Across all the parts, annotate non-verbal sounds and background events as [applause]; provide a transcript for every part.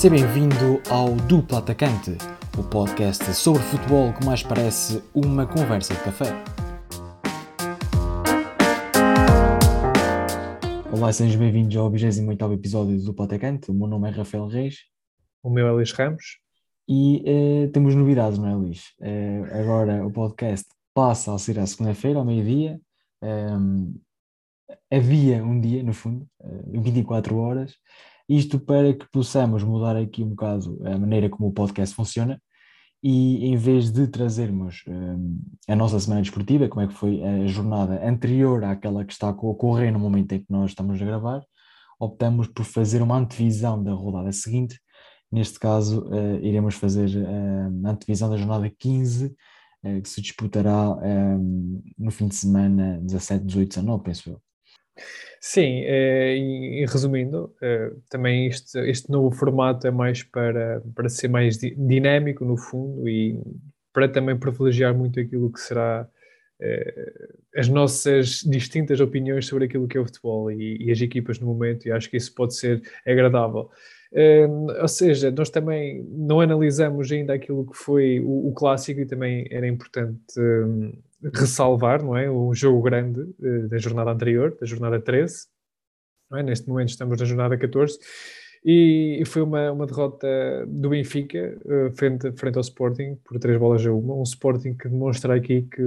Seja bem-vindo ao Duplo Atacante, o podcast sobre futebol que mais parece uma conversa de café. Olá, sejam bem-vindos ao 28 episódio do Duplo Atacante. O meu nome é Rafael Reis. O meu é Luís Ramos. E uh, temos novidades, não é, Luís? Uh, agora o podcast passa a ser à segunda-feira, ao meio-dia. Um, havia um dia, no fundo, uh, eh, 24 horas, isto para que possamos mudar aqui um bocado a maneira como o podcast funciona e em vez de trazermos um, a nossa semana desportiva, como é que foi a jornada anterior àquela que está a ocorrer no momento em que nós estamos a gravar, optamos por fazer uma antevisão da rodada seguinte. Neste caso, uh, iremos fazer uh, a antevisão da jornada 15, uh, que se disputará um, no fim de semana 17, 18, 19, penso eu. Sim, é, e, e, resumindo, é, também este, este novo formato é mais para, para ser mais dinâmico, no fundo, e para também privilegiar muito aquilo que será é, as nossas distintas opiniões sobre aquilo que é o futebol e, e, as equipas no momento, e acho que isso pode ser agradável. ou seja, nós também não analisamos ainda aquilo que foi o, o clássico e também era importante ressalvar, não é? Um jogo grande uh, da jornada anterior, da jornada 13. É? Neste momento estamos na jornada 14 e foi uma, uma derrota do Benfica uh, frente, frente ao Sporting por três bolas a uma. Um Sporting que demonstra aqui que,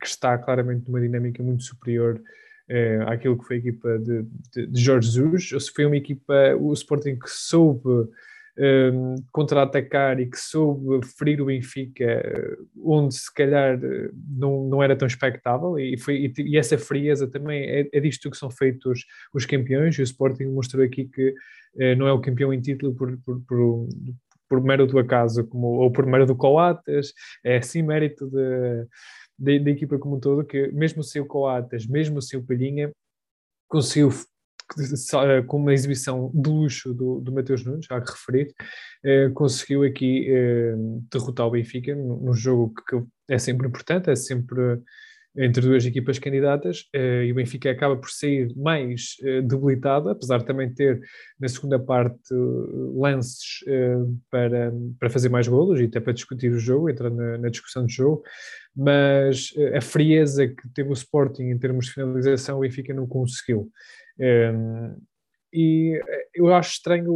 que está claramente numa dinâmica muito superior uh, àquilo que foi a equipa de, de, de Jorge Jesus. Foi uma equipa, o Sporting que soube um, contra-atacar e que soube ferir o Benfica, onde se calhar não, não era tão expectável, e, foi, e, e essa frieza também é, é disto que são feitos os campeões, e o Sporting mostrou aqui que uh, não é o campeão em título por, por, por, por mero do acaso, como, ou por mero do Coates, é sim mérito da equipa como um todo, que mesmo sem o Coates, mesmo sem o Palhinha, conseguiu eh, com uma exibição de luxo do, do Mateus Nunes, há que referir, eh, conseguiu aqui eh, derrotar o Benfica num jogo que é sempre importante, é sempre entre duas equipas candidatas eh, e o Benfica acaba por sair mais eh, debilitado, apesar de também ter na segunda parte lances eh, para, para fazer mais golos e até para discutir o jogo, entrar na, na discussão do jogo, mas a frieza que teve o Sporting em termos de finalização o Benfica não conseguiu. E eu acho estranho,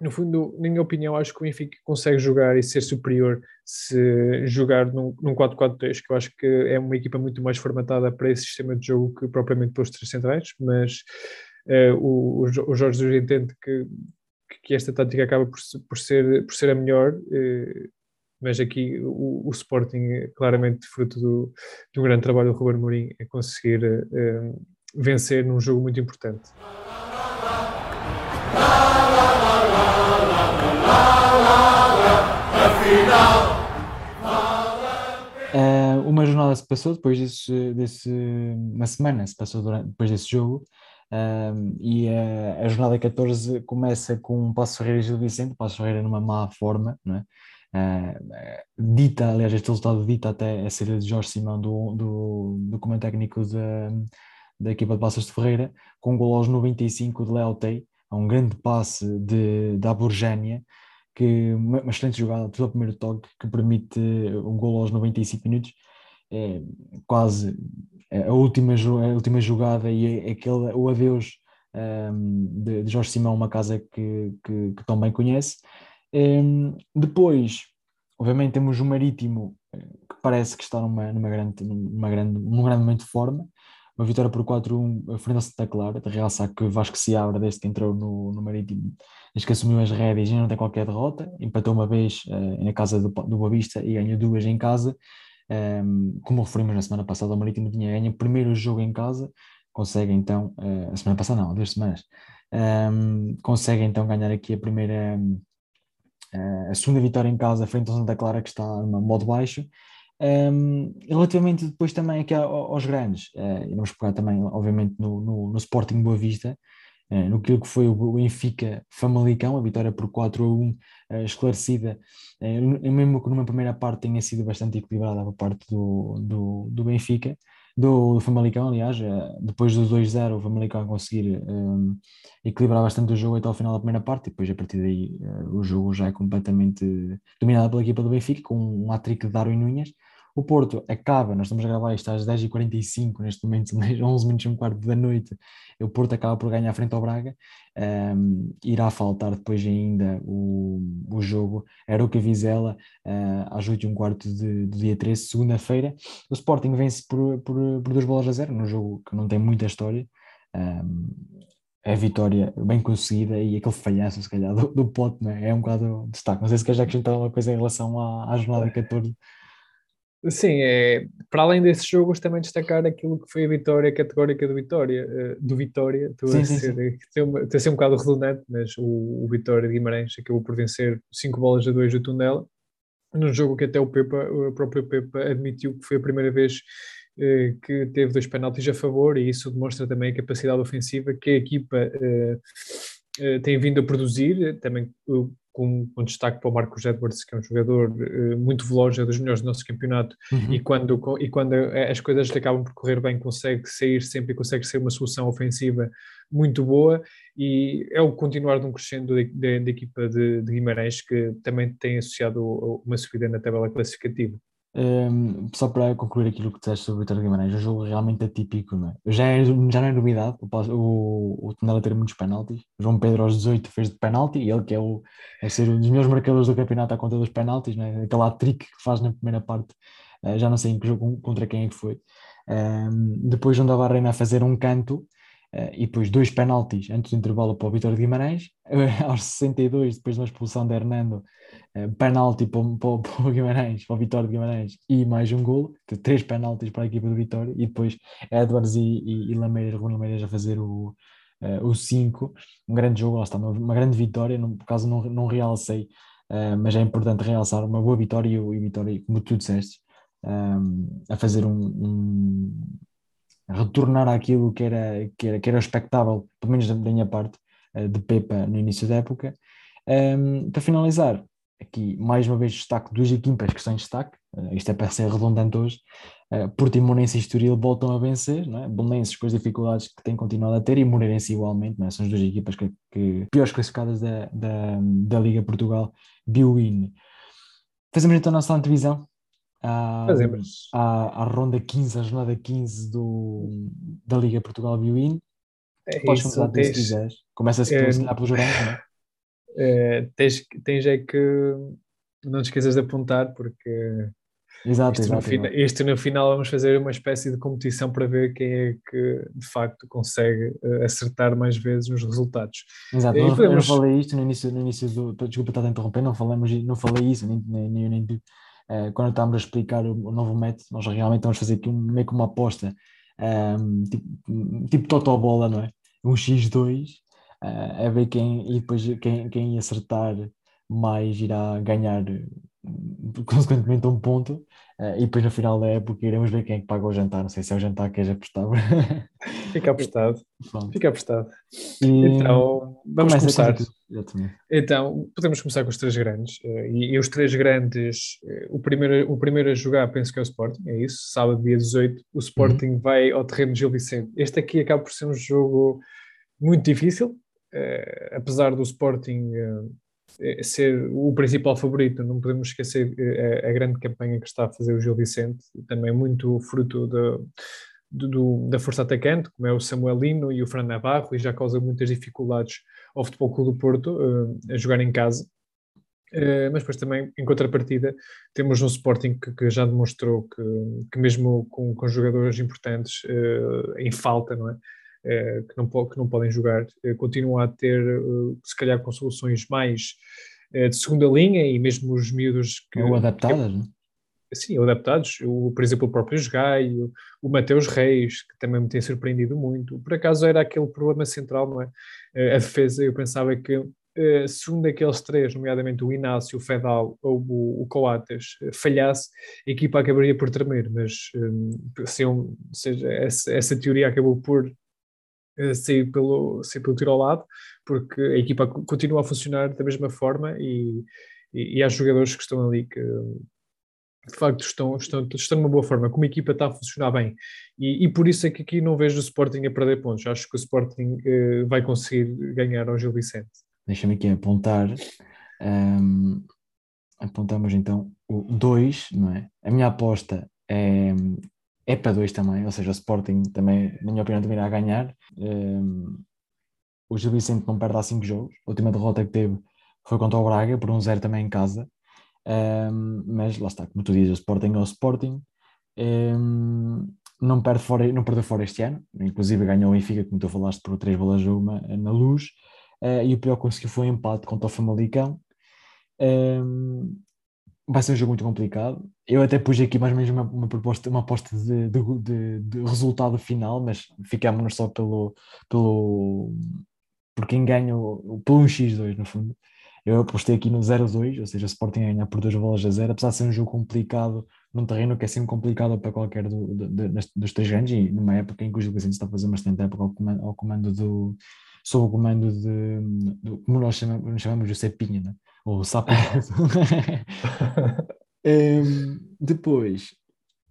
no fundo, na minha opinião, acho que o Benfica consegue jogar e ser superior se jogar num, num 4-4-3, que eu acho que é uma equipa muito mais formatada para esse sistema de jogo que propriamente para os três centrais, mas uh, o, o Jorge Jesus entende que, que esta tática acaba por, por, ser, por ser a melhor. Uh, mas aqui o, o, Sporting, claramente fruto do, um grande trabalho do Ruben Mourinho, é conseguir vencer num jogo muito importante. Uh, uma jornada se passou depois desse, desse, uma semana se passou durante, depois desse jogo uh, e a, a, jornada 14 começa com Passo Ferreira e Gil Vicente, Passo Ferreira numa má forma, não é? Uh, dita, aliás, este resultado dita até a saída de Jorge Simão do, do, do comando técnico da, da equipa de Passos de Ferreira, com um gol aos 95 de Leotei, a um grande passe de, da Burgénia, que uma, excelente jogada, ao primeiro toque, que permite um gol aos 95 minutos, é quase a última, a última jogada e é aquele, o adeus um, de, de, Jorge Simão, uma casa que, que, que tão bem conhece. Um, depois, obviamente, temos o Marítimo, eh, que parece que está numa, numa, grande, numa grande, num grande momento de forma, uma vitória por 4-1 frente ao Santa Clara, de realçar que Vasco se abre desde que entrou no, no Marítimo, desde que assumiu as rédeas e não tem qualquer derrota, empatou uma vez uh, na casa do, do Boa Vista e ganhou duas em casa, um, ehm, como referimos na semana passada, o Marítimo tinha ganho o primeiro jogo em casa, consegue então, uh, a semana passada não, duas semanas, um, ehm, consegue então ganhar aqui a primeira, uh, a segunda vitória em casa frente ao Santa Clara que está no modo baixo, um, relativamente depois também aqui aos grandes, uh, e vamos pegar também, obviamente, no, no, no Sporting Boa Vista, uh, no que foi o Benfica Famalicão, a vitória por 4 a 1 uh, eh, esclarecida, uh, mesmo que numa primeira parte tenha sido bastante equilibrada por parte do, do, do Benfica, do, do Famalicão, aliás, eh, depois do 2-0 o Famalicão conseguir um, equilibrar bastante o jogo até ao final da primeira parte e depois a partir daí uh, o jogo já é completamente dominado pela equipa do Benfica com um hat-trick de Darwin Nunes o Porto acaba, nós estamos a gravar isto às 10h45, neste momento são 11 minutos e um quarto da noite, o Porto acaba por ganhar frente ao Braga, um, irá faltar depois ainda o, o jogo Aroca Vizela uh, às 8 e um quarto de, do dia 13, segunda-feira. O Sporting vence por, por, por duas bolas a zero, num jogo que não tem muita história. Um, é vitória bem conseguida e aquele falhanço, se calhar, do, do Pote, né? é um bocado destaque. Não sei se queres acrescentar uma coisa em relação à, à jornada 14 Sim, é, para além desses jogos, também destacar aquilo que foi a vitória categórica do Vitória, eh, do Vitória, estou sim, a, sim, ser, sim. a ser um bocado redundante, mas o, o, Vitória de Guimarães acabou por vencer 5 bolas a 2 do Tondela, num jogo que até o Pepa, o próprio Pepa admitiu que foi a primeira vez eh, que teve dois penaltis a favor, e isso demonstra também a capacidade ofensiva que a equipa eh, eh tem vindo a produzir, também com, com destaque para o Marcos Edwards, que é um jogador uh, muito veloz, é dos melhores do nosso campeonato, uhum. e, quando, e quando as coisas acabam por correr bem, consegue sair sempre e consegue ser uma solução ofensiva muito boa, e é o continuar de um crescendo da equipa de, de, Guimarães, que também tem associado uma subida na tabela classificativa. Um, só para concluir aquilo que disseste sobre o de Guimarães, um jogo realmente atípico, não é? Já, é, já não é novidade o, o, o Tondela ter muitos penaltis. João Pedro aos 18 fez de penalti, e ele que é, o, é ser um dos melhores marcadores do campeonato à conta dos penaltis, não é? aquela trick que faz na primeira parte, uh, já não sei em que jogo contra quem é que foi. Um, depois João da Barreira a fazer um canto e depois dois penaltis antes do intervalo para o de Guimarães, uh, [laughs] aos 62, depois de uma expulsão de Hernando, uh, penalti para, para, [laughs] para, o Guimarães, para o de Guimarães e mais um golo, três penaltis para a equipa do Vitória, e depois Edwards e, e, e Lameiras, Rui Lameiras a fazer o, uh, o 5, um grande jogo, está, uma, uma grande vitória, no, por causa não, não realcei, mas é importante realçar uma boa vitória e, e vitória, como tu disseste, um, a fazer um, um retornar àquilo que era, que era, que era expectável, pelo menos da minha parte, eh, de Pepa no início da época. Um, para finalizar, aqui mais uma vez destaque duas equipas que estão em destaque, uh, isto é para ser redundante hoje, uh, Portimonense e Estoril voltam a vencer, não é? Bolonenses com as dificuldades que têm continuado a ter e Moreirense igualmente, não é? são as duas equipas que, que piores classificadas da, da, da Liga Portugal, Biwin. Fazemos então a nossa antevisão à, Fazemos. À, à ronda 15, a jornada 15 do, da Liga Portugal Viewin. É Podes começar tens, se quiseres. Começa-se é, pelo, pelos jurados, não é? é? tens, tens é que não te esqueças de apontar, porque exato, isto, exato, no isto no final vamos fazer uma espécie de competição para ver quem é que de facto consegue uh, acertar mais vezes nos resultados. Exato, eu, podemos... eu não falei isto no início, no início do. Desculpa estar a interromper, não, falamos, não falei isso, nem, nem, nem, nem uh, quando estávamos a explicar o, novo método, nós realmente vamos fazer aqui um, meio que uma aposta, um, ehm, tipo, tipo totobola, não é? Um X2, uh, eh, a ver quem, e depois quem, quem acertar mais irá ganhar [laughs] consequentemente um ponto. Uh, e depois no final da época iremos ver quem é que paga o jantar, não sei se é o jantar que és apostado. [laughs] Fica apostado. [laughs] Fica apostado. E... então vamos começar. então podemos começar com os três grandes. Uh, e, e, os três grandes uh, o, primeiro, o primeiro a jogar penso que é o Sporting, é isso, sábado dia 18 o Sporting uhum. vai ao terreno de Gil Vicente. Este aqui acaba por ser um jogo muito difícil. Apesar do Sporting é, ser o principal favorito, não podemos esquecer a, grande campanha que está a fazer o Gil Vicente, também muito fruto de, do, da força atacante, como é o Samuelino e o Fran Navarro, e já causa muitas dificuldades ao Futebol Clube do Porto uh, a jogar em casa. Uh, mas depois também, em contrapartida, temos um Sporting que, que já demonstrou que, que mesmo com, com jogadores importantes uh, em falta, não é? Eh, que, não, que não podem jogar, eh, continua a ter, eh, se calhar, com soluções mais de segunda linha e mesmo os miúdos que. Ou adaptadas, que, não? É? Sim, adaptados. O, por exemplo, o próprio Gaio, o Mateus Reis, que também me tem surpreendido muito. Por acaso era aquele problema central, não é? A defesa, eu pensava que se um daqueles três, nomeadamente o Inácio, o Fedal ou o, o Coates, falhasse, a equipa acabaria por tremer, mas um, se seja, essa, essa, teoria acabou por sair pelo, sair pelo tiro ao lado, porque a equipa continua a funcionar da mesma forma e, e, e há jogadores que estão ali que, de facto estão, estão, estão numa boa forma, como a equipa está a funcionar bem. E, e, por isso é que aqui não vejo o Sporting a perder pontos. Acho que o Sporting uh, vai conseguir ganhar ao Gil Vicente. Deixa-me aqui apontar. Um, apontamos então o 2, não é? A minha aposta é, é para 2 também, ou seja, o Sporting também, na minha opinião, também irá ganhar. Um, o Gil Vicente não perde há 5 jogos. A última derrota que teve foi contra o Braga, por um zero também em casa. Um, mas lá está, como tu dizes, o Sporting é o Sporting. Um, não, perde fora, não perdeu fora este ano, inclusive ganhou o Benfica, como tu falaste, por três bolas a uma na luz. Uh, e o pior que conseguiu foi um empate contra o Famalicão. Um, vai ser um jogo muito complicado. Eu até pus aqui mais ou menos uma, uma proposta, uma aposta de, de, de, de resultado final, mas ficámos só pelo, pelo por quem ganha, pelo 1x2 no fundo. Eu apostei aqui no 0-2, ou seja, o Sporting ganhar por duas bolas a zero, apesar de ser um jogo complicado, num terreno que é sempre complicado para qualquer do, do, do, dos três grandes, e numa época em que o Gil Vicente está a fazer bastante época ao comando, ao comando do, sob o comando de, do, como nós chamamos, chamamos o Cepinha, né? ou o Sapinho. um, [laughs] depois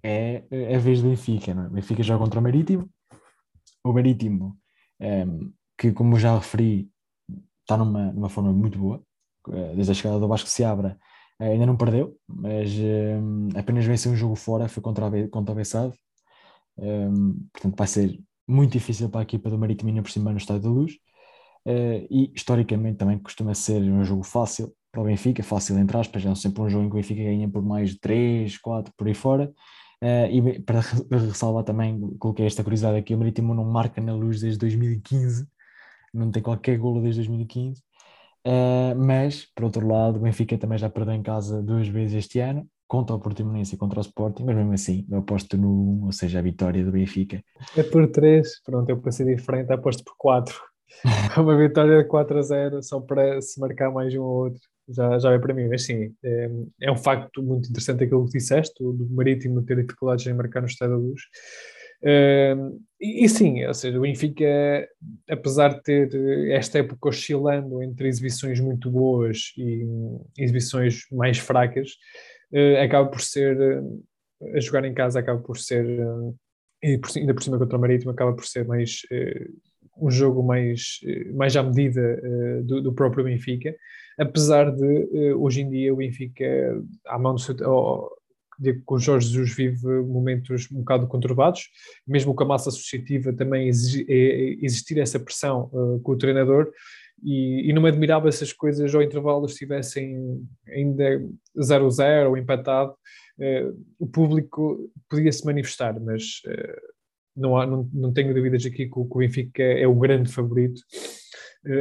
é, é a vez do Benfica, não é? Benfica joga contra o Marítimo, o Marítimo, um, que como já referi, está numa, numa forma muito boa, eh, desde a chegada do Vasco Seabra, eh, ainda não perdeu, mas um, apenas venceu um jogo fora, foi contra, a, contra o Bessado, um, portanto vai ser muito difícil para a equipa do Marítimo por cima no Estádio da Luz, uh, e historicamente também costuma ser um jogo fácil para o Benfica, fácil entre aspas, é sempre um jogo em que o Benfica ganha por mais de 3, 4, por aí fora, uh, e para ressalvar também, coloquei esta curiosidade aqui, o Marítimo não marca na Luz desde 2015, não tem qualquer golo desde 2015, Uh, mas, por outro lado, o Benfica também já perdeu em casa duas vezes este ano, contra o Portimonense e contra o Sporting, mas mesmo assim, eu aposto no 1, ou seja, a vitória do Benfica. É por 3, pronto, eu para ser diferente, aposto por 4. [laughs] Uma vitória de 4 a 0, só para se marcar mais um ou outro, já, já é para mim. Mas sim, é, é um facto muito interessante aquilo que disseste, do Marítimo ter dificuldades em marcar no Estado da Luz. Uh, e, e, sim, ou seja, o Benfica, apesar de ter esta época oscilando entre exibições muito boas e exibições mais fracas, acaba por ser, uh, a jogar em casa, acaba por ser, e por, ainda por cima contra o Marítimo, acaba por ser mais um jogo mais, mais à medida do, do, próprio Benfica, apesar de hoje em dia o Benfica, à mão do seu, que o Jorge Jesus vive momentos um bocado conturbados, mesmo com a massa associativa também existir essa pressão uh, com o treinador, e, e, não me admirava se as coisas ao intervalo estivessem ainda 0-0 ou empatado, uh, o público podia se manifestar, mas uh, não, há, não, não tenho dúvidas aqui que o, que o Benfica é o grande favorito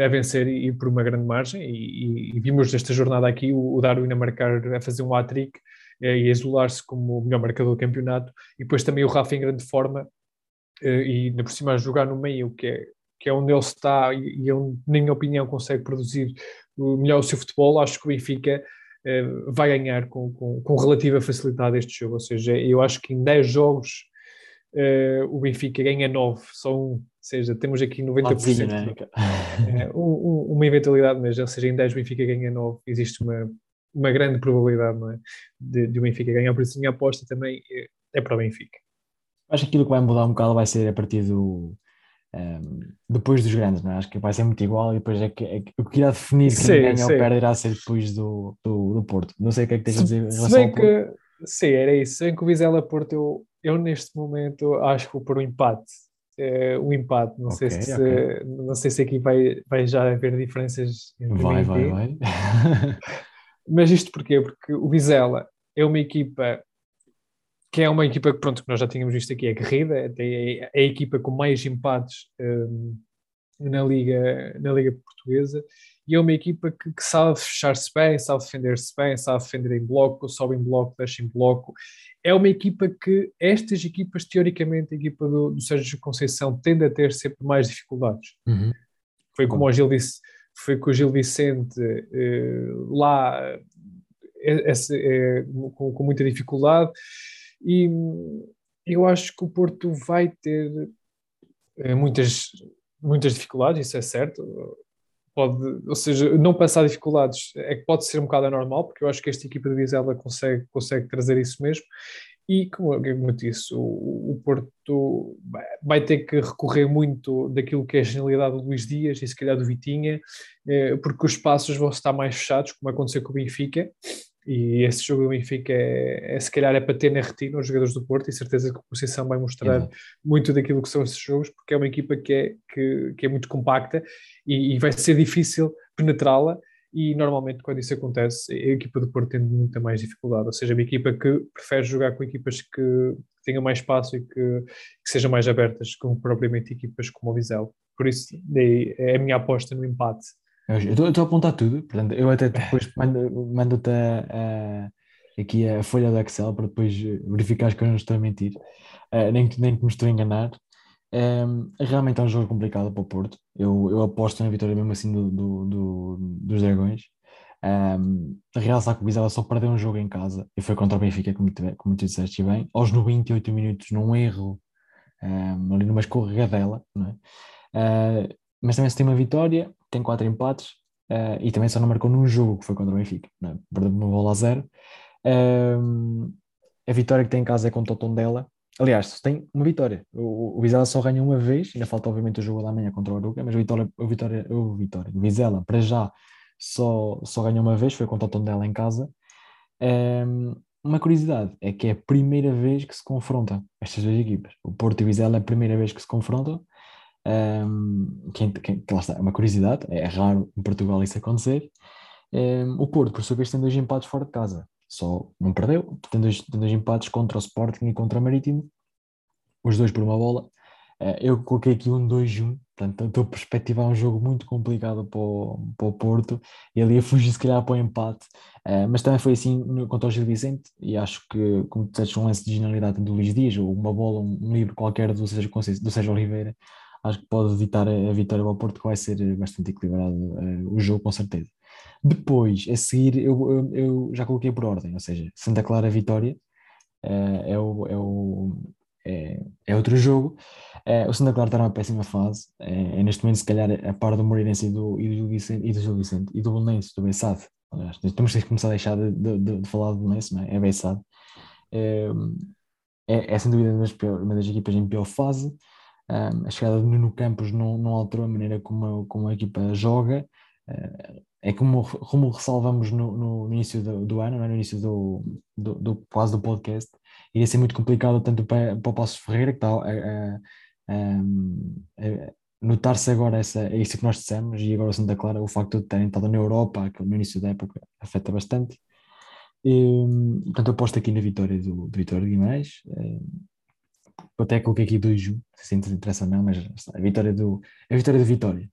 a vencer e, por uma grande margem, e, e, vimos nesta jornada aqui o, o Darwin a marcar, a fazer um hat-trick, eh, e isolar-se como o melhor marcador do campeonato, e depois também o Rafa em grande forma, eh, e ainda por cima a jogar no meio, que é, que é onde ele está e ele, na minha opinião, consegue produzir melhor o seu futebol, acho que o Benfica eh, vai ganhar com, com, com, relativa facilidade este jogo, ou seja, eu acho que em 10 jogos o Benfica ganha 9, só um, ou seja, temos aqui 90%. Né? É, um, uma eventualidade, mas ou seja, em 10 o Benfica ganha 9, existe uma uma grande probabilidade é? de, de o Benfica ganhar, por isso a minha aposta também é, é para o Benfica. Acho que aquilo que vai mudar um bocado vai ser a partir do. Um, depois dos grandes, não é? Acho que vai ser muito igual e depois é que, é que o que irá definir quem sim, ganha sim. ou perde irá ser depois do, do, do, Porto. Não sei o que é que tens a dizer em relação ao que, Sim, era isso. Sem que o Vizela Porto, eu, eu neste momento acho que vou por um empate. É, um empate, não, okay, sei se, okay. não sei se aqui vai, vai já haver diferenças. Vai, vai, vai. [laughs] Mas isto porquê? Porque o Vizela é uma equipa que é uma equipa que, pronto, que nós já tínhamos visto aqui, é guerrida, é, é a equipa com mais empates um, na, Liga, na Liga Portuguesa, e é uma equipa que, que sabe fechar-se bem, sabe defender-se bem, sabe defender em bloco, sobe em bloco, deixa em bloco. É uma equipa que estas equipas, teoricamente, a equipa do, do Sérgio Conceição tende a ter sempre mais dificuldades. Uhum. Foi como o Gil disse, foi com o Gil Vicente eh, lá é, é, com, com, muita dificuldade e eu acho que o Porto vai ter eh, muitas, muitas dificuldades, isso é certo, pode, ou seja, não passar dificuldades é que pode ser um bocado anormal, porque eu acho que esta equipa de Vizela consegue, consegue trazer isso mesmo. E, como, eu disse, o, o Porto vai ter que recorrer muito daquilo que é a genialidade do Luís Dias e se calhar do Vitinha, eh, porque os espaços vão estar mais fechados, como aconteceu com o Benfica, e esse jogo do Benfica é, é, se calhar é para ter na retina os jogadores do Porto e certeza que a posição vai mostrar muito daquilo que são esses jogos, porque é uma equipa que é, que, que é muito compacta e, e vai ser difícil penetrá-la e normalmente quando isso acontece a equipa do Porto tem muita mais dificuldade, ou seja, uma equipa que prefere jogar com equipas que tenham mais espaço e que, que sejam mais abertas, como propriamente equipas como o Vizela. Por isso é a minha aposta no empate. Eu estou a apontar tudo, portanto, eu até depois mando-te a, a, aqui a folha do Excel para depois verificar que eu não estou a mentir, uh, nem, nem que me estou a enganar. Um, realmente é um jogo complicado para o Porto. Eu, eu aposto na vitória mesmo assim do, do, do dos Dragões. Um, a Real Sacubizela só perdeu um jogo em casa e foi contra o Benfica, como, te, como tu disseste bem, aos 98 minutos, num erro, um, ali numa escorregadela, não é? Uh, mas também se tem uma vitória, tem quatro empates uh, e também só não marcou num jogo que foi contra o Benfica, é? perdeu uma bola a zero. a vitória que tem em casa é contra o Tondela, Aliás, tem uma vitória. O, o Vizela só ganha uma vez, ainda falta obviamente o jogo da manhã contra o Aruca, mas o Vitória, o Vitória, o Vitória, o Vizela, para já, só, só ganhou uma vez, foi contra o Tondela em casa. Um, uma curiosidade é que é a primeira vez que se confrontam estas duas equipas. O Porto e o Vizela é a primeira vez que se confrontam. Um, que, que, que lá está, é uma curiosidade, é raro em Portugal isso acontecer. Um, o Porto, por sua vez, tem dois empates fora de casa. Só não perdeu, tem dois, tem dois empates contra o Sporting e contra o Marítimo, os dois por uma bola. Eh, eu coloquei aqui um 2-1, portanto estou a perspectivar um jogo muito complicado para o, para o Porto. E ali a fugir se calhar para o empate, eh, mas também foi assim contra o Gil Vicente e acho que, como disseste, um lance de genialidade do Luís Dias ou uma bola, um livro qualquer do Sérgio, do Sérgio Oliveira, acho que pode evitar a vitória para o Porto que vai ser bastante equilibrado uh, o jogo com certeza. Depois, a seguir, eu, eu, já coloquei por ordem, ou seja, Santa Clara Vitória uh, é, o, é, o, é, é outro jogo. Uh, o Santa Clara está numa péssima fase, é, neste momento, se calhar, a par do Moreirense e do, e do Vicente e do, Gil Vicente, e do do. Aliás, temos que começar a deixar de, de, de falar do Belenense, não é? É Bessade. É, é, sem dúvida uma das, pior, uma das equipas em pior fase. A chegada de Nuno Campos não, não alterou a maneira como, como a equipa joga. Uh, é como, como ressalvamos no, no início do, do, ano, é? no início do, do, do, quase do podcast, iria ser muito complicado tanto para, para o Passos Ferreira, que está a, a, a notar-se agora essa, é isso que nós dissemos, e agora o Santa Clara, o facto de terem estado na Europa, no início da época afeta bastante. E, portanto, aposto aqui na vitória do, do Vitória de Guimarães. Até coloquei aqui dois, se interessa não, mas a vitória do, a vitória do Vitória.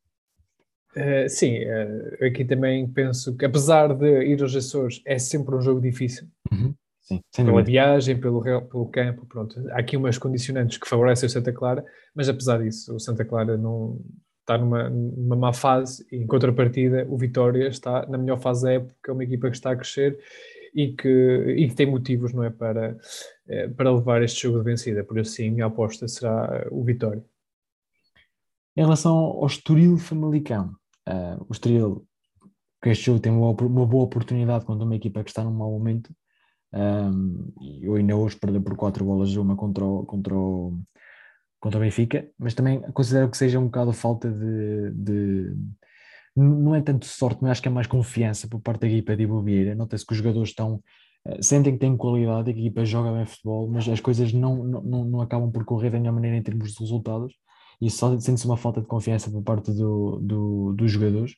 Uh, sim, uh, aqui também penso que apesar de ir aos Açores é sempre um jogo difícil. Uhum. Sim, pela viagem, pelo, pelo campo, pronto. Há aqui umas condicionantes que favorecem o Santa Clara, mas apesar disso, o Santa Clara não está numa, numa má fase e em contrapartida o Vitória está na melhor fase da época, é uma equipa que está a crescer e que, e que tem motivos não é, para, eh, para levar este jogo de vencida. Por isso, sim, a aposta será o Vitória. Em relação ao Estoril Famalicão, uh, o Estoril, que este jogo tem uma, uma, boa oportunidade contra uma equipa que está num mau momento, um, eu ainda hoje perdi por quatro bolas uma contra o, contra o, contra o Benfica, mas também considero que seja um bocado falta de, de não é tanto sorte, mas acho que é mais confiança por parte da equipa de Ibovieira. Nota-se que os jogadores estão, eh, sentem que têm qualidade, a equipa joga bem futebol, mas as coisas não, não, não acabam por correr da melhor maneira em termos de resultados e só sente-se uma falta de confiança por parte do, do dos jogadores.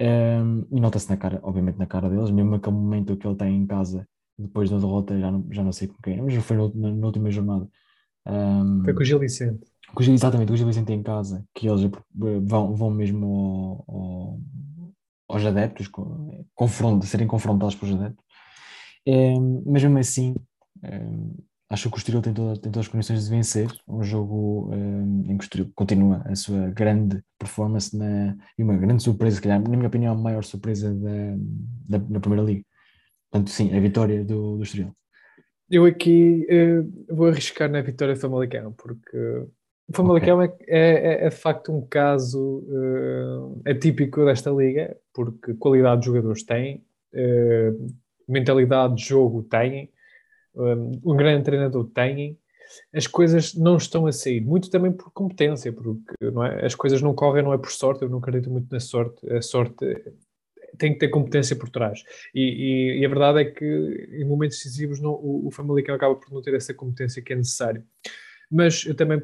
Um, e nota-se na cara, obviamente na cara deles, mesmo aquele momento que ele tem em casa depois da derrota, já não, já não sei com quem, mas foi na, na última jornada. Um, foi com o Gil Vicente. Com, exatamente, com o Gil Vicente em casa, que eles vão, vão mesmo ao, ao, aos adeptos, confronto, serem confrontados pelos adeptos. Um, mas mesmo assim, um, Acho que o Estoril tem, toda, tem todas as condições de vencer. Um jogo um, em que o Estoril continua a sua grande performance na, e uma grande surpresa, se calhar, na minha opinião, a maior surpresa da, da, da Primeira Liga. Portanto, sim, a vitória do, do Estoril. Eu aqui uh, vou arriscar na vitória do Famalicão, porque O Famalicão okay. é, é, é, de facto um caso uh, atípico desta liga, porque qualidade de jogadores tem, uh, mentalidade de jogo têm, um, um grande treinador têm, as coisas não estão a sair, muito também por competência, porque é? as coisas não correm, não é por sorte, eu não acredito muito na sorte, a sorte tem que ter competência por trás. E, e, e a verdade é que em momentos decisivos não, o, o Famalicão acaba por não ter essa competência que é necessário. Mas eu também,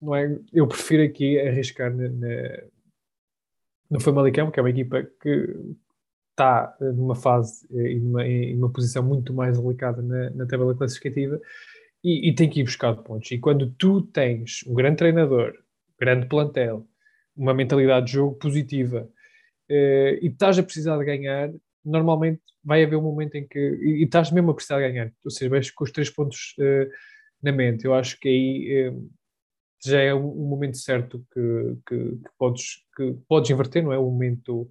não é? Eu prefiro aqui arriscar na, na, no Famalicão, que é uma equipa que está numa fase e numa, em uma posição muito mais delicada na, na tabela classificativa e, e, tem que ir buscar pontos. E quando tu tens um grande treinador, grande plantel, uma mentalidade de jogo positiva uh, e estás a precisar de ganhar, normalmente vai haver um momento em que. E, e estás mesmo a precisar de ganhar, ou seja, vais com os três pontos uh, na mente. Eu acho que aí uh, já é um, momento certo que, que, que, podes, que podes inverter, não é? Um momento,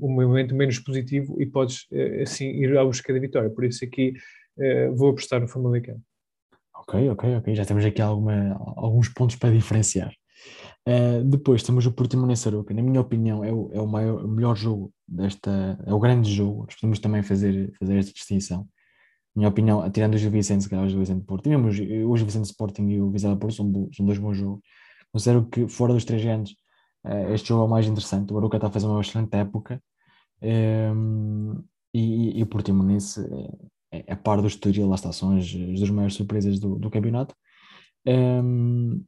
um momento menos positivo e podes assim ir à busca da vitória. Por isso aqui vou apostar no Famalicão. Ok, ok, ok. Já temos aqui alguma, alguns pontos para diferenciar. Uh, depois temos o Portimonense Aroca. Na minha opinião, é o, é o, maior, o melhor jogo desta. É o grande jogo. Podemos também fazer, fazer esta distinção. Minha opinião, tirando o Gil Vicente, se calhar o Gil Vicente Porto. Tivemos o Gil Vicente Sporting e o Vizela Porto são, são dois bons jogos. Considero que, fora dos três anos, uh, este jogo é o mais interessante. O Aroca está a fazer uma excelente época. Ehm, e, e, o Portimonense é, é, a par do Estoril, lá está, são as, as duas maiores surpresas do, do campeonato. Ehm,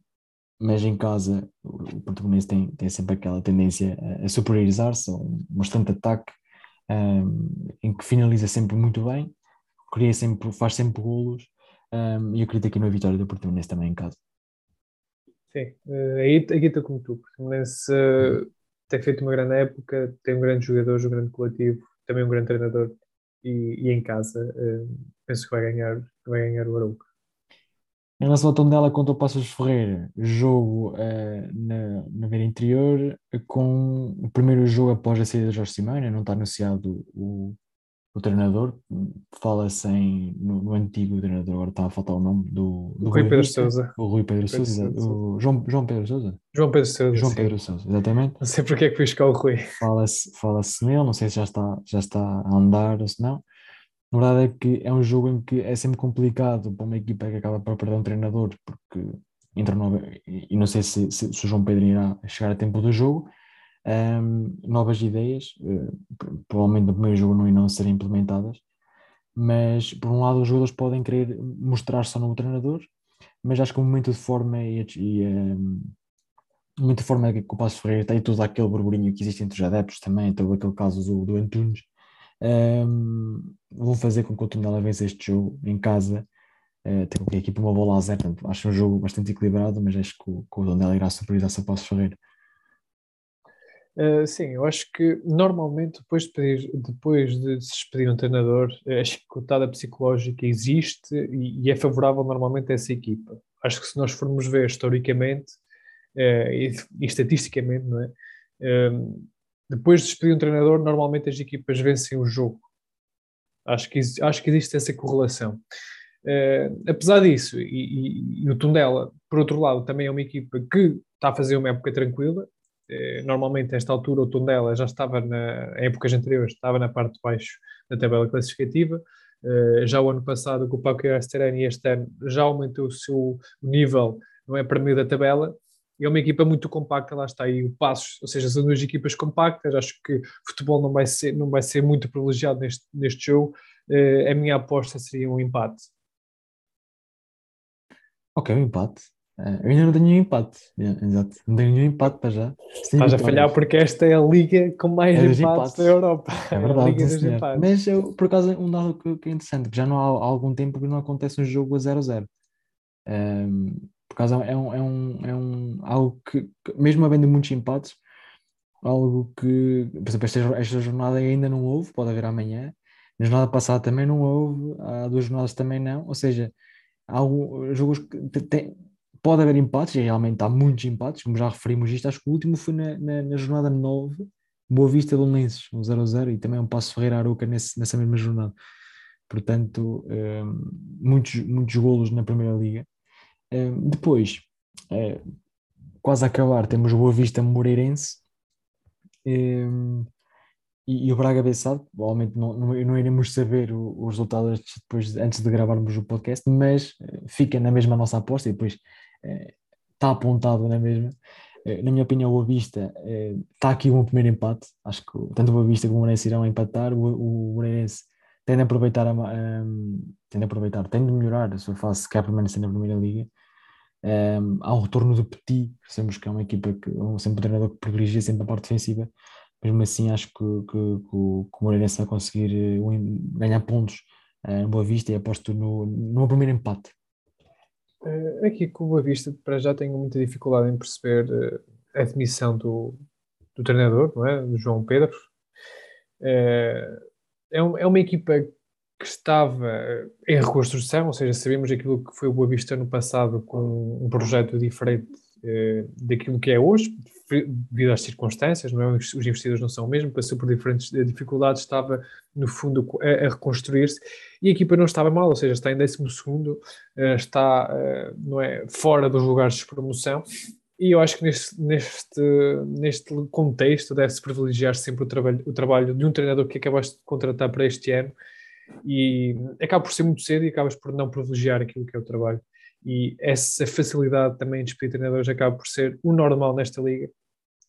mas em casa o português tem, tem sempre aquela tendência a, a superiorizar-se, um bastante ataque, um, em que finaliza sempre muito bem, cria sempre, faz sempre golos, um, e eu acredito aqui na vitória do Portimonense também em casa. Sim, uh, aí, aqui estou como tu. O Portimonense uh, tem feito uma grande época, tem um grande jogador, um grande coletivo, também um grande treinador, e, e em casa uh, penso que vai ganhar, vai ganhar o Arouca. Em relação ao Tondela contra o Passos Ferreira, jogo uh, na, na beira interior, com o primeiro jogo após a saída de Jorge Simões, não está anunciado o, o treinador, fala-se no, no, antigo treinador, agora está a faltar o nome do, do Rui Pedro Sousa. O Rui Pedro, Pedro Sousa, o João, João Pedro Sousa. João Pedro Sousa. João Pedro Sousa, exatamente. Não sei porque é que fui buscar o Rui. Fala-se fala nele, não sei se já está, já está a andar ou se não. A verdade é que é um jogo em que é sempre complicado para uma equipa que acaba por perder um treinador, porque entra nova, e não sei se, se, se o João Pedro irá chegar a tempo do jogo, um, novas ideias, uh, provavelmente no primeiro jogo não irão ser implementadas, mas por um lado os jogadores podem querer mostrar-se ao novo treinador, mas acho que o momento de forma e, e um, de forma que o Passo Ferreira tem todo aquele burburinho que existe entre os adeptos também, todo aquele caso do, do Antunes, um, vou fazer com que o Tondela vença este jogo em casa. Uh, tem a equipa uma bola a zero, portanto, acho um jogo bastante equilibrado, mas acho que o, que o Tondela irá superiorizar-se Passo Ferreira. Uh, sim, eu acho que normalmente depois de, pedir, depois de se despedir um treinador, a chicotada psicológica existe e, e, é favorável normalmente a essa equipa. Acho que se nós formos ver historicamente uh, e, estatisticamente, não é? Uh, depois de despedir um treinador, normalmente as equipas vencem o jogo. Acho que, acho que existe essa correlação. Uh, apesar disso, e, e, e, o Tondela, por outro lado, também é uma equipa que está a fazer uma época tranquila. Uh, normalmente, nesta altura, o Tondela já estava, na, em épocas anteriores, estava na parte de baixo da tabela classificativa. Uh, já o ano passado, com o Paco Asterani, este ano, já aumentou o seu nível, não é, para meio da tabela é uma equipa muito compacta, lá está aí o Passos, ou seja, são duas equipas compactas, acho que o futebol não vai ser, não vai ser muito privilegiado neste, neste jogo, uh, a minha aposta seria um empate. Ok, um empate. Uh, eu ainda não tenho nenhum empate, yeah, exato, não tenho nenhum empate para já. Estás a falhar porque esta é a liga com mais é empates, empates, da Europa. É verdade, [laughs] é mas eu, por acaso um dado que, que, é interessante, que já não há, há algum tempo que não acontece um jogo a 0-0. Um, por causa é um, é um, é um algo que, mesmo havendo muitos empates, algo que, por exemplo, esta, esta jornada ainda não houve, pode haver amanhã, na jornada passada também não houve, há duas jornadas também não, ou seja, há jogos que tem, pode haver empates, e realmente há muitos empates, como já referimos isto, acho que o último foi na, na, na jornada 9, Boa Vista do Lenses, um 0-0, e também um Passo Ferreira Aruca nesse, nessa mesma jornada. Portanto, um, muitos, muitos golos na Primeira Liga depois, é, quase a acabar, temos Boa Vista Moreirense ehm, e, e, o Braga Bessado. Provavelmente não, não, não iremos saber os resultados depois, antes de gravarmos o podcast, mas eh, fica na mesma nossa aposta e depois está apontado mesma. É, na minha opinião, o Boa Vista está aqui um primeiro empate. Acho que tanto o Boa Vista como o Moreirense irão empatar. O, o Moreirense tem a aproveitar, a, um, tem de aproveitar, tem de melhorar a sua fase se quer permanecer na Primeira Liga um, há um retorno do Petit, que é uma equipa que um, sempre um treinador que privilegia sempre a parte defensiva, mesmo assim acho que, que, que, o, o Moreirense vai conseguir uh, ganhar pontos em Boa Vista e aposto no, no primeiro empate. Uh, aqui com o Boa Vista, para já tenho muita dificuldade em perceber a admissão do, do treinador, não é? Do João Pedro. É, um, é uma equipa que estava em reconstrução, ou seja, sabemos aquilo que foi o Boa Vista no passado com um projeto diferente eh, daquilo que é hoje, devido às circunstâncias, não é? os investidores não são o mesmo, passou por diferentes eh, dificuldades, estava no fundo a, a reconstruir-se e a equipa não estava mal, ou seja, está em 12 segundo, eh, está não é, fora dos lugares de promoção e eu acho que neste, neste, neste contexto deve-se privilegiar sempre o trabalho, o trabalho de um treinador que acabaste de contratar para este ano e acaba por ser muito cedo e acabas por não privilegiar aquilo que é o trabalho. E essa facilidade também de despedir treinadores acaba por ser o normal nesta liga,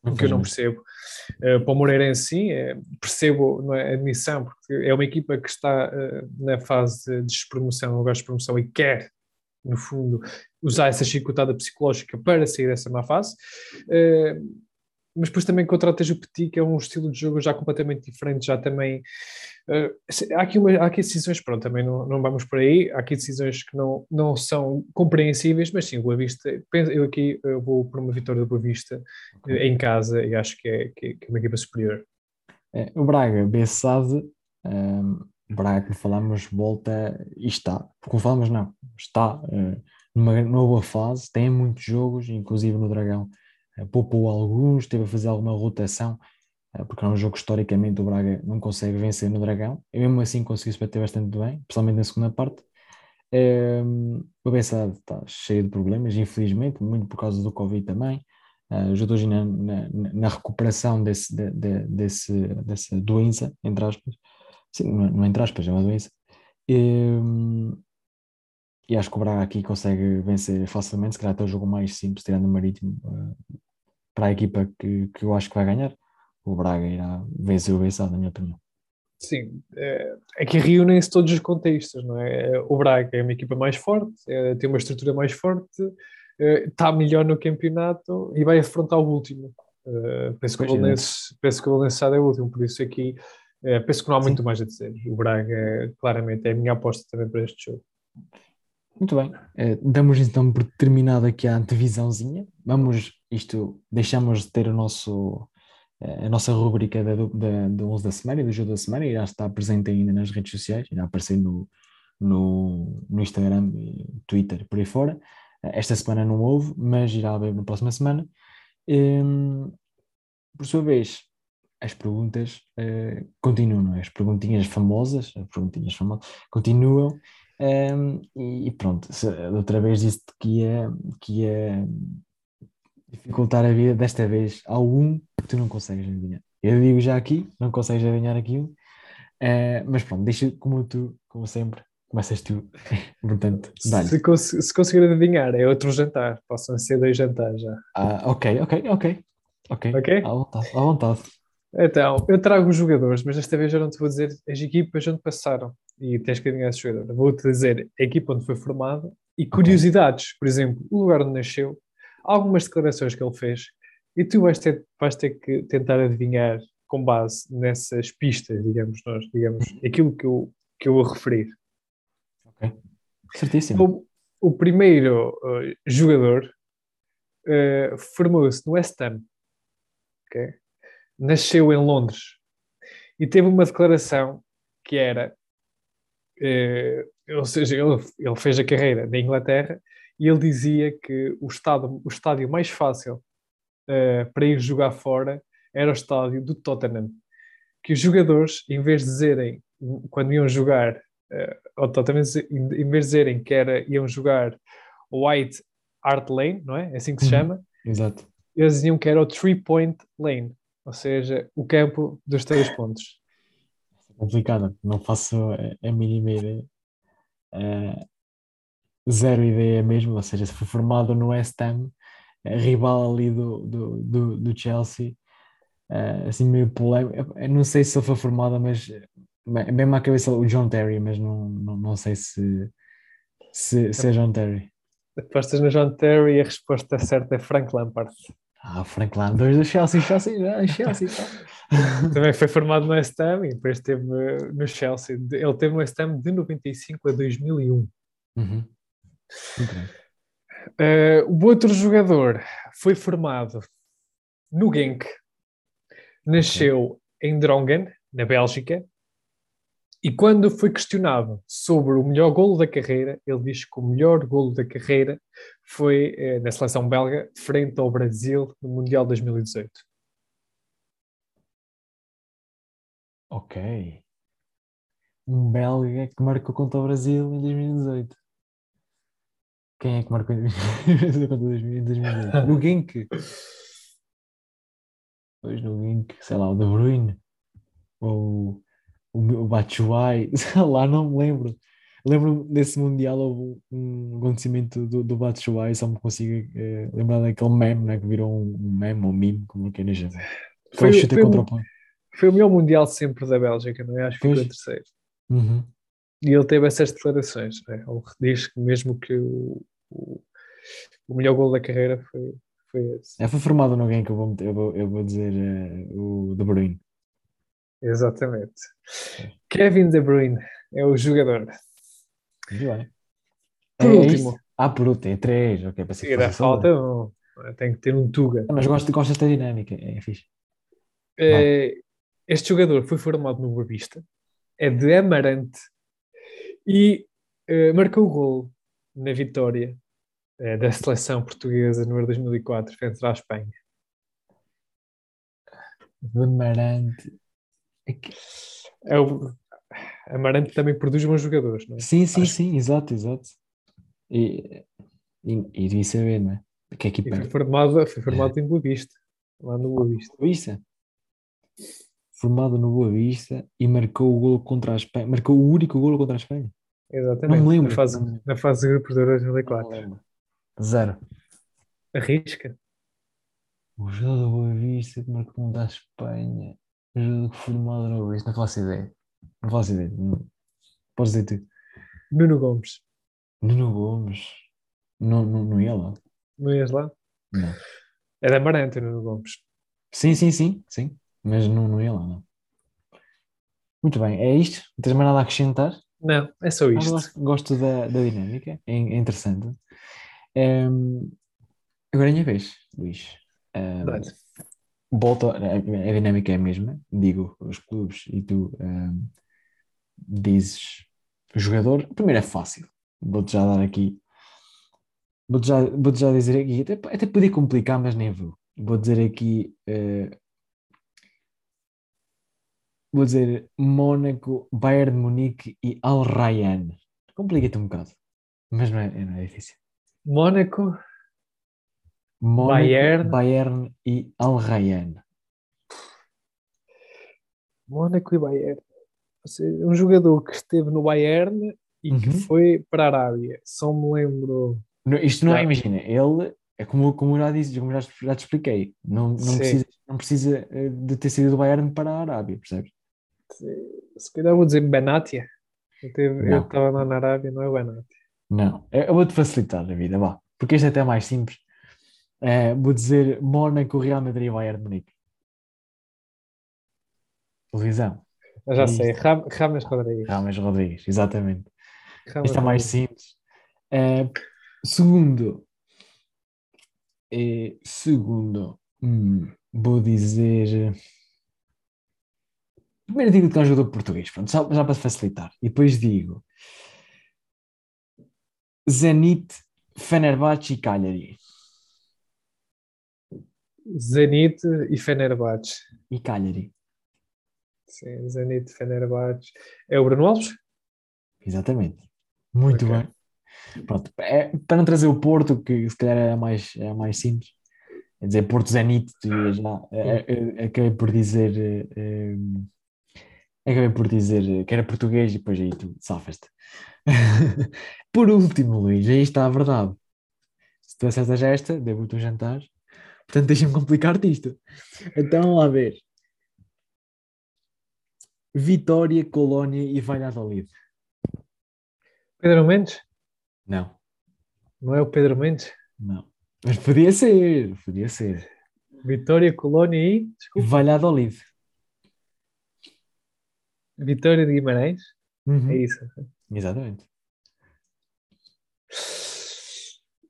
o que eu não percebo. Uh, para o Moreirense, sim, é, percebo não é, a admissão, porque é uma equipa que está uh, na fase de despromoção, lugar de promoção e quer, no fundo, usar essa chicotada psicológica para sair dessa má fase. Uh, mas depois também contratas o Petit, que é um estilo de jogo já completamente diferente, já também. Uh, há, aqui uma, há aqui decisões, pronto, também não, não vamos por aí, há aqui decisões que não, não são compreensíveis, mas sim, o Boa Vista, eu aqui eu vou por uma vitória do Boa Vista okay. em casa e acho que é, que é uma equipa superior. É, o Braga, Bessade, um, Braga, como falamos, volta e está, como falamos, não, está uh, numa, boa fase, tem muitos jogos, inclusive no Dragão eh, poupou alguns, teve a fazer alguma rotação, eh, porque é um jogo historicamente o Braga não consegue vencer no Dragão, e mesmo assim conseguiu se bater bastante bem, principalmente na segunda parte. Um, o Bessade está cheio de problemas, infelizmente, muito por causa do Covid também. Uh, ajudou na, na, na, recuperação desse, de, de, desse, dessa doença, entre aspas. Sim, não, entre aspas, é uma doença. Um, e acho que o Braga aqui consegue vencer facilmente, se calhar até o jogo mais simples, tirando o Marítimo, uh, para a equipa que, que eu acho que vai ganhar, o Braga irá vencer o Bessado, na minha opinião. Sim, é, aqui reúnem-se todos os contextos, não é? O Braga é uma equipa mais forte, é, tem uma estrutura mais forte, é, está melhor no campeonato e vai afrontar o último. É, penso, que o Valença, penso que o é o último, por isso aqui é, penso que não há muito Sim. mais a dizer. O Braga, claramente, é a minha aposta também para este jogo. Muito bem, uh, damos então por terminado aqui a antevisãozinha. Vamos, isto, deixamos de ter o nosso, uh, a nossa rubrica da, da, do 11 da semana e do jogo da semana, irá estar presente ainda nas redes sociais, irá aparecer no, no, no Instagram e Twitter, por aí fora. Uh, esta semana não houve, mas irá haver na próxima semana. Um, ehm, por sua vez, as perguntas continuam, é? as perguntinhas famosas, as perguntinhas famosas continuam um, e, pronto, outra vez disse que ia, que ia dificultar a vida, desta vez há um que tu não consegues adivinhar. Eu digo já aqui, não consegues adivinhar aquilo, uh, mas pronto, deixa como tu, como sempre, começas tu. [laughs] Portanto, se, cons se conseguir adivinhar, é outro jantar, possam ser dois jantares já. Ah, ok, ok, ok. Ok, okay? À vontade. À vontade. Então, eu trago os jogadores, mas desta vez eu não te vou dizer as equipas onde passaram e tens que adivinhar esse jogador. Vou-te dizer a equipa onde foi formado e curiosidades, por exemplo, o lugar onde nasceu, algumas declarações que ele fez e tu vais ter, vais ter que tentar adivinhar com base nessas pistas, digamos nós, digamos, aquilo que eu, que eu vou referir. Ok, certíssimo. O, o primeiro uh, jogador uh, formou-se no West Ham, okay? nasceu em Londres e teve uma declaração que era, ou seja, ele, ele, fez a carreira na Inglaterra e ele dizia que o, estado, o estádio mais fácil eh, para ir jogar fora era o estádio do Tottenham. Que os jogadores, em vez de dizerem, quando iam jogar uh, ao Tottenham, em vez de dizerem que era, iam jogar White Art Lane, não é? É assim que se Uhum. chama. Exato. Eles diziam que era o Three Point Lane, ou seja, o campo dos três pontos. Complicada, não faço a, mínima ideia. Eh, zero ideia mesmo, ou seja, se foi formado no West Ham, rival ali do, do, do, do Chelsea, eh, assim meio polémico. Eu não sei se ele foi formado, mas bem à cabeça o John Terry, mas não, não, não sei se, se, se é John Terry. Apostas no John Terry e a resposta certa é Frank Lampard. Ah, Frank Lampard, do Chelsea, Chelsea, já, Chelsea, pá. [laughs] Também foi formado no West Ham e depois esteve eh, no Chelsea. Ele teve no West Ham de 95 a 2001. Uhum. Eh, o outro jogador foi formado no Genk, nasceu em Drongen, na Bélgica, e quando foi questionado sobre o melhor golo da carreira, ele diz que o melhor golo da carreira foi eh, na seleção belga, frente ao Brasil no Mundial 2018. Ok. Um belga que marcou contra o Brasil em 2018. Quem é que marcou em 2018 contra o 2000 em 2018? No Gink. Pois no Gink, sei lá, o De Bruyne. Ou o, o Batshuayi. [laughs] Lá, não me lembro. Lembro desse Mundial houve um acontecimento do, do Batshuayi, só me consigo eh, lembrar daquele meme, né, que virou um, um meme ou meme, como queiras dizer. Foi, Foi o chute foi, contra o, foi o melhor Mundial sempre da Bélgica, não é? Acho que foi o terceiro. Uhum. E ele teve essas declarações. Né? Ele diz que mesmo que o, o, o melhor golo da carreira foi, foi esse. É, foi formado no alguém que eu vou, meter- eu vou, eu vou dizer eh, o De Bruyne. Exatamente. Kevin De Bruyne é o jogador. Muito bem. Por É último, isto? Ah, por último, é três. Ok, pensei que falta um. Tem que ter um Tuga. Mas gosto, gosto desta dinâmica, é fixe. Eh, Este jogador foi formado no Boa Vista, é de Amarante e eh, marcou o gol na vitória eh, da seleção portuguesa no Euro 2004 frente à Espanha. Demarante. É que- É o... Amarante também produz bons jogadores, não é? Sim, sim, Acho- sim, exato, exato. E, e, e devia saber, não é? Que E equipa foi é? formado, foi formado em Boa Vista, lá no Boa Vista. Boa Vista. Formado no Boa Vista e marcou o golo contra a Espanha. Marcou o único golo contra a Espanha. Exatamente. Não me lembro. Na fase, Não- na fase de grupos de Euro não 2004. me lembro. Zero. Arrisca. O jogador do Boa Vista que marcou contra a Espanha. O jogador formado no Boa Vista. Não faço ideia. Não faço ideia. Não- Podes dizer tu. Nuno Gomes. Nuno Gomes. Não, não, não ia lá. Não ias lá? Não. É de Amarante, Nuno Gomes. Sim, sim, sim, sim. Mas não, não ia lá, não. Muito bem, é isto. Não tens mais nada a acrescentar? Não, é só isto. gosto, gosto da, da dinâmica, é, é interessante. Ehm, agora é a minha vez, Luís. Ehm, Dá-lhe. Volta, a, dinâmica é a mesma, digo os clubes e tu ehm, dizes jogador. Primeiro é fácil, vou-te já dar aqui, vou-te já, vou já dizer aqui, até, até podia complicar, mas nem vou. Vou dizer aqui, eh, vou dizer Mónaco, Bayern de Munique e Al Rayyan. Complica-te um bocado, mas não é, não é difícil. Mónaco, Mónaco, Bayern. Bayern e Al Rayyan. Mónaco e Bayern. Seja, um jogador que esteve no Bayern e que Uhum. foi para a Arábia. Só me lembro. Não, Isto não é, imagina, ele é como, como eu já disse, como já, já te expliquei, não, não, precisa, não precisa eh, de ter sido do Bayern para a Arábia, percebes? Se, calhar vou dizer Benatia. Eu teve- eu estava lá na Arábia, não é Benatia. Não, eu eu vou-te facilitar a vida, vá, porque este é até mais simples. Eh, vou dizer Mónaco, Real Madrid e Bayern de Munique. Televisão, Eu já É sei, isto. Ram- Rames Rodrigues. Rames Rodrigues, exatamente. Rames Este é mais simples. Eh, segundo, eh, segundo, hum, vou dizer. Primeiro digo que é um jogador português, pronto, já, já para facilitar. E depois digo Zenit, Fenerbahçe e Cagliari. Zenit e Fenerbahçe. E Cagliari, Sim, Zenit, Fenerbahçe. É o Bruno Alves? exatamente. Muito Ok. bem. Pronto, é, para não trazer o Porto, que se calhar era mais, era mais simples, é dizer Porto Zenit, tu já, é, é, acabei por dizer, é, acabei por dizer que era português e depois aí tu safas-te. [laughs] por último, Luís, aí está a verdade. Se tu acertas esta, devo-te um jantar. Portanto, deixa-me complicar-te isto. Então, lá ver. Vitória, Colónia e Valladolid. Pedro Mendes? Não. Não é o Pedro Mendes? Não. Mas podia ser, podia ser. Vitória, Colónia e. Desculpa. Valladolid. Vitória de Guimarães? Uhum. É isso. Exatamente.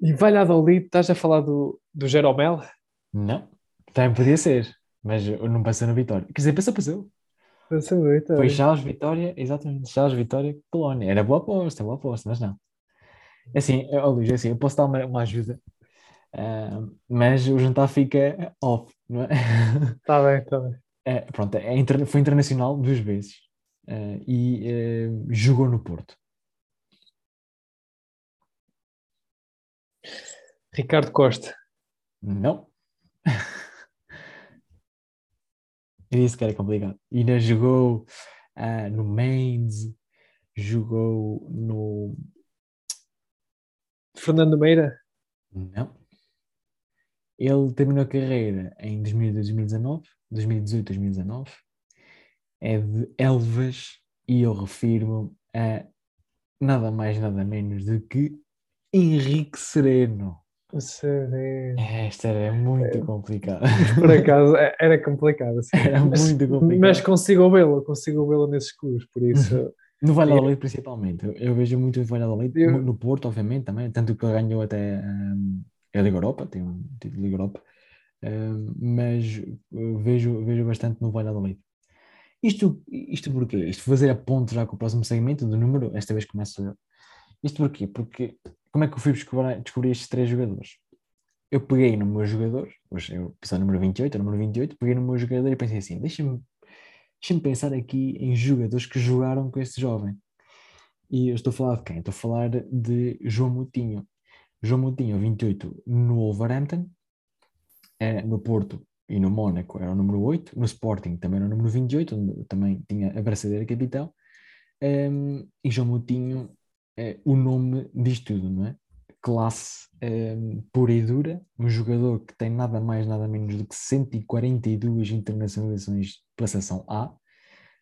E Valladolid, estás a falar do, do Jeromel? Não. Também podia ser, mas não passou na Vitória. Quer dizer, passou, passou. Passou Vitória. Foi Charles Vitória, exatamente. Charles Vitória, Colónia. Era boa aposta, boa aposta, mas não. Assim, oh, Luís, assim, eu posso dar uma, uma ajuda, uh, mas o jantar fica off, não é? Está [laughs] bem, está bem. É, pronto, é foi internacional duas vezes uh, e uh, jogou no Porto. Ricardo Costa. Não. [laughs] Disse que era complicado. E ainda jogou no Mainz, jogou no Fernando Meira? Não. Ele terminou a carreira em 2019, 2018, 2019. É de Elvas e eu refiro a nada mais, nada menos do que Henrique Sereno. Sereno. Esta era muito é, complicada. Por acaso é, era complicado. Assim. Era mas, muito complicado. Mas consigo vê-lo, consigo vê-lo nesses clubes, por isso. No Valladolid, principalmente. Eu, vejo muito o Valladolid, eu... no Porto, obviamente, também. Tanto que ele ganhou até um, a Liga Europa, tem um título de Liga Europa. Um, mas vejo, vejo bastante no Valladolid. Isto, isto porquê? Isto fazer a ponte já com o próximo segmento do número, esta vez começo eu. Isto porquê? Porque como é que eu fui descobrir, estes três jogadores? Eu peguei no meu jogador, hoje eu no número 28, o número 28, peguei no meu jogador e pensei assim, deixa-me Deixa-me pensar aqui em jogadores que jogaram com este jovem. E eu estou a falar de quem? Estou a falar de João Moutinho. João Moutinho, 28, no Wolverhampton, é, no Porto e no Mónaco era o número 8, no Sporting também era o número 28, onde também tinha a braçadeira capitão. Um, e João Moutinho, é, o nome diz tudo, não é? Classe um, pura e dura, um jogador que tem nada mais, nada menos do que 142 internacionalizações pela seção A,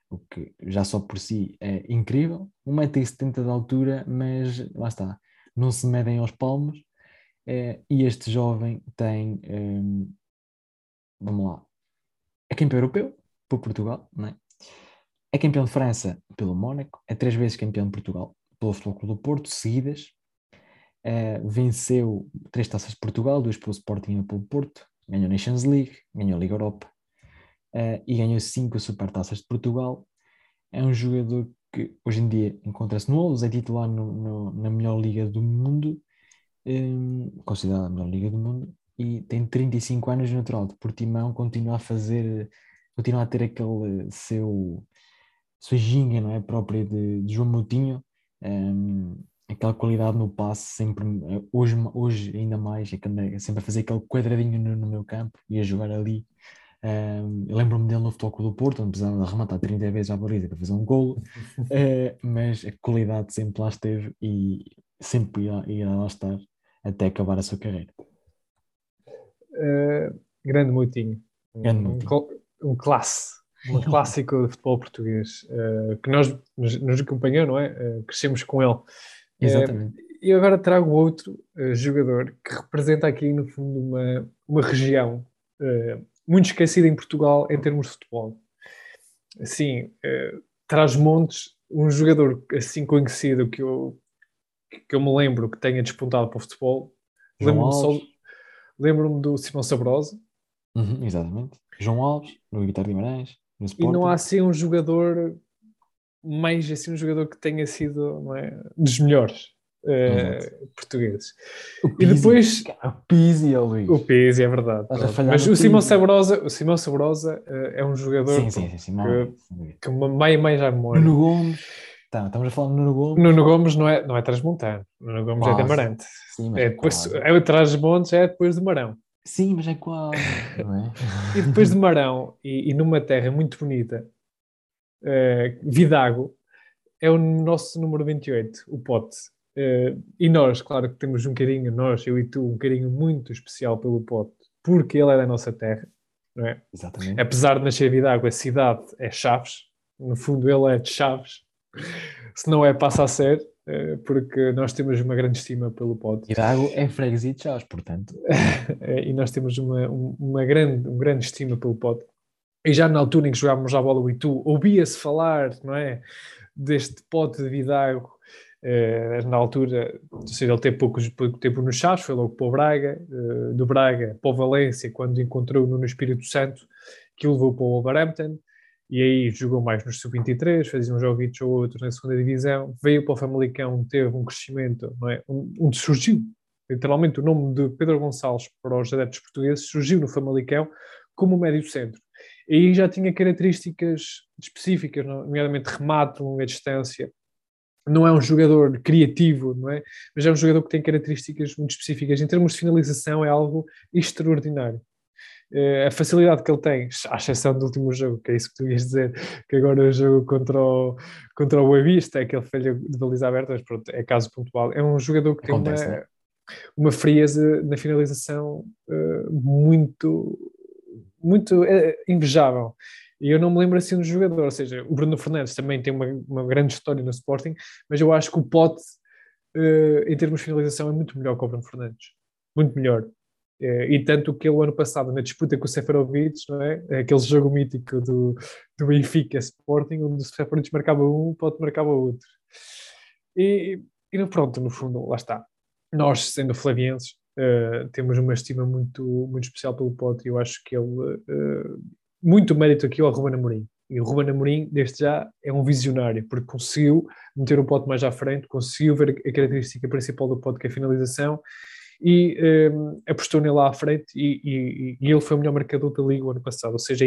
o que já só por si é incrível. 1,70m de altura, mas lá está, não se medem aos palmos. É, e este jovem tem, um, vamos lá, é campeão europeu por Portugal, não é? É campeão de França pelo Mónaco, é três vezes campeão de Portugal pelo Futebol do Porto, seguidas. É, venceu três taças de Portugal, duas pelo Sporting e pelo Porto, ganhou Nations League, ganhou a Liga Europa uh, e ganhou cinco supertaças de Portugal. É um jogador que hoje em dia encontra-se no Wolves, é titular no, no, na melhor liga do mundo, um, considerada a melhor liga do mundo, e tem 35 anos natural de Portimão, continua a fazer, continua a ter aquele seu, sua ginga, não é, própria de, de João Moutinho, um, aquela qualidade no passe, sempre, hoje, hoje ainda mais, é sempre a fazer aquele quadradinho no, no meu campo e a jogar ali Uh, Lembro-me dele no Futebol do Porto, onde precisava de arrematar 30 vezes à baliza para fazer um golo, uh, [laughs] mas a qualidade sempre lá esteve e sempre irá, irá lá estar até acabar a sua carreira. Uh, grande Moutinho. Grande Moutinho. Um, um classe, um clássico de futebol português uh, que nós nos, nos acompanhou, não é? Uh, crescemos com ele. Exatamente. E agora trago outro jogador que representa aqui, no fundo, uma, uma região muito esquecido em Portugal em termos de futebol. Assim, uh, traz montes, um jogador assim conhecido que eu, que eu me lembro que tenha despontado para o futebol. Lembro-me lembro do Simão Sabrosa. Uhum, exatamente. João Alves, no Vitória Guimarães, no Sporting. E não há assim um jogador mais assim um jogador que tenha sido é, dos melhores uh, portugueses. e depois. O Pizzi, Luís. O Pizzi, é verdade. Mas o Simão Sabrosa, o Simão Sabrosa uh, é um jogador sim, sim, sim, que, que mais mais à memória. Nuno Gomes. Tá, estamos a falar do Nuno Gomes. Nuno Gomes não é, não é Transmontano. Nuno Gomes é de Amarante. Sim, mas É, depois, quase. é o Trás-Montes é depois de Marão. Sim, mas é quase, não é? [laughs] E depois de Marão, e, e numa terra muito bonita, eh, Vidago, é o nosso número 28, o Pote. Eh, e nós, claro que temos um carinho, nós, eu e tu, um carinho muito especial pelo Pote, porque ele é da nossa terra, não é? Exatamente. Apesar de nascer Vidago, a cidade é Chaves, no fundo ele é de Chaves, se não é, passa a ser, porque nós temos uma grande estima pelo Pote. Hidalgo é freguesia de Chaves, portanto. [laughs] Eh, e nós temos uma, um- uma grande, um grande estima pelo Pote. E já na altura em que jogávamos à bola o Itu, ouvia-se falar, não é? Deste Pote de Vidago, eh, na altura, ou seja, ele teve pouco, pouco tempo nos Chaves, foi logo para o Braga, eh, do Braga para o Valência, quando encontrou no Espírito Santo, que o levou para o Wolverhampton, e aí jogou mais no Sub-23, fazia um joguito ou outro na segunda divisão, veio para o Famalicão, teve um crescimento, não é? Um- onde surgiu literalmente o nome de Pedro Gonçalves para os adeptos portugueses surgiu no Famalicão como médio centro. E aí já tinha características específicas, nomeadamente remate, longa distância. Não é um jogador criativo, não é? Mas é um jogador que tem características muito específicas. Em termos de finalização, é algo extraordinário. Eh, a facilidade que ele tem, à exceção do último jogo, que é isso que tu ias dizer, que agora o jogo contra o, contra o Boa Vista, é aquele falha de baliza aberta, mas pronto, é caso pontual. É um jogador que Acontece, tem né? uma, uma frieza na finalização eh, muito, muito eh, invejável. E eu não me lembro assim do jogador, ou seja, o Bruno Fernandes também tem uma, uma grande história no Sporting, mas eu acho que o Pote, eh, em termos de finalização, é muito melhor que o Bruno Fernandes. Muito melhor. Eh, e tanto que ele, ano passado, na disputa com o Seferovic, não é? aquele jogo mítico do, do Benfica Sporting, onde o Seferovic marcava um, o Pote marcava outro. E, e pronto, no fundo, lá está. Nós, sendo flavienses, eh, temos uma estima muito, muito especial pelo Pote e eu acho que ele, eh, muito mérito aqui ao Ruben Amorim. E o Ruben Amorim, desde já, é um visionário, porque conseguiu meter o Pote mais à frente, conseguiu ver a característica principal do Pote, que é a finalização, e eh, apostou nele lá à frente e, e- e ele foi o melhor marcador da Liga o ano passado. Ou seja,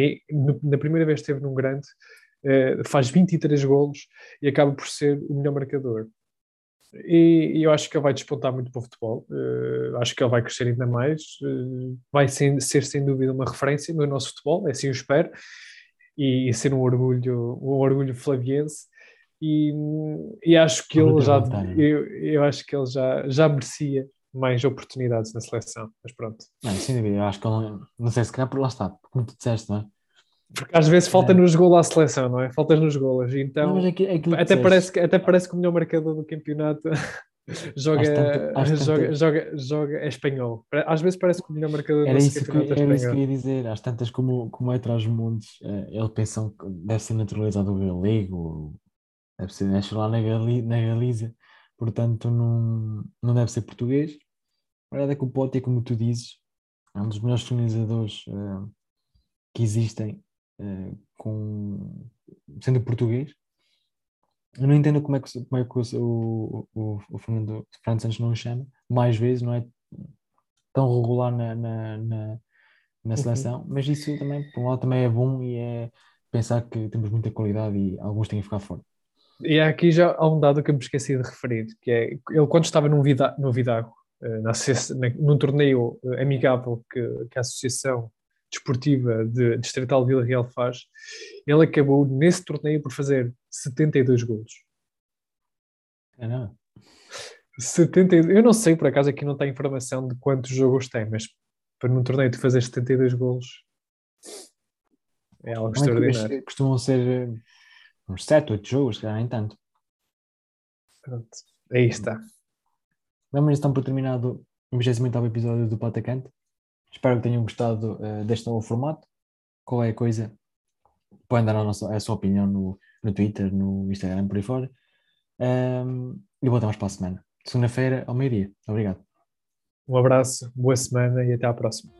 na primeira vez que esteve num grande, eh, faz 23 golos e acaba por ser o melhor marcador. E, e eu acho que ele vai despontar muito para o futebol. Eh, acho que ele vai crescer ainda mais. eh, vai ser, ser, sem dúvida uma referência no nosso futebol, é assim eu espero. E, ser um orgulho, um orgulho flaviense. E, e acho que ele já, eu, eu acho que ele já, já merecia mais oportunidades na seleção. Mas pronto. Não, sem dúvida, eu acho que ele não, não sei se calhar por lá está, como tu disseste, não é? Porque às vezes falta É. nos golos à seleção, não é? Faltas nos golos. não, Então, é é que até, disseste. parece que, até parece que o melhor marcador do campeonato [laughs] joga, Às tanto- às joga, joga, joga, é espanhol. Às vezes parece que o melhor marcador do Era isso, que, é era isso que eu espanhol. ia dizer. Às tantas, como, como é atrás dos montes, eh, ele pensam que deve ser naturalizado o galego, deve ser lá na, Gali, na Galícia, portanto não, não deve ser português. A verdade é que o Pote, é como tu dizes, é um dos melhores finalizadores eh, que existem, eh, com, sendo português. Eu não entendo como é que, como é que o, o, o Fernando, Fernando Santos não o chama mais vezes, não é tão regular na, na, na, na seleção, mas isso também, por um lado, também é bom e é pensar que temos muita qualidade e alguns têm que ficar fora. E aqui já há um dado que eu me esqueci de referir, que é ele quando estava num vida, no Vidago, eh, na, num torneio eh, amigável que, que a Associação Desportiva de Distrital Vila Real faz, ele acabou nesse torneio por fazer 72 golos. É, não? 72, eu não sei, por acaso aqui não tem informação de quantos jogos tem, mas para num torneio de fazer 72 golos é algo é extraordinário. costumam ser eh, uns 7, 8 jogos, se calhar nem tanto. Pronto, aí está. Vamos então por terminado o 28 episódio do Patacante. Espero que tenham gostado eh, deste novo formato. Qualquer coisa, podem dar a, nossa, a sua opinião no, no Twitter, no Instagram, por aí fora. Ahm, e voltamos para a semana. Segunda-feira, ao meio-dia. Obrigado. Um abraço, boa semana e até à próxima.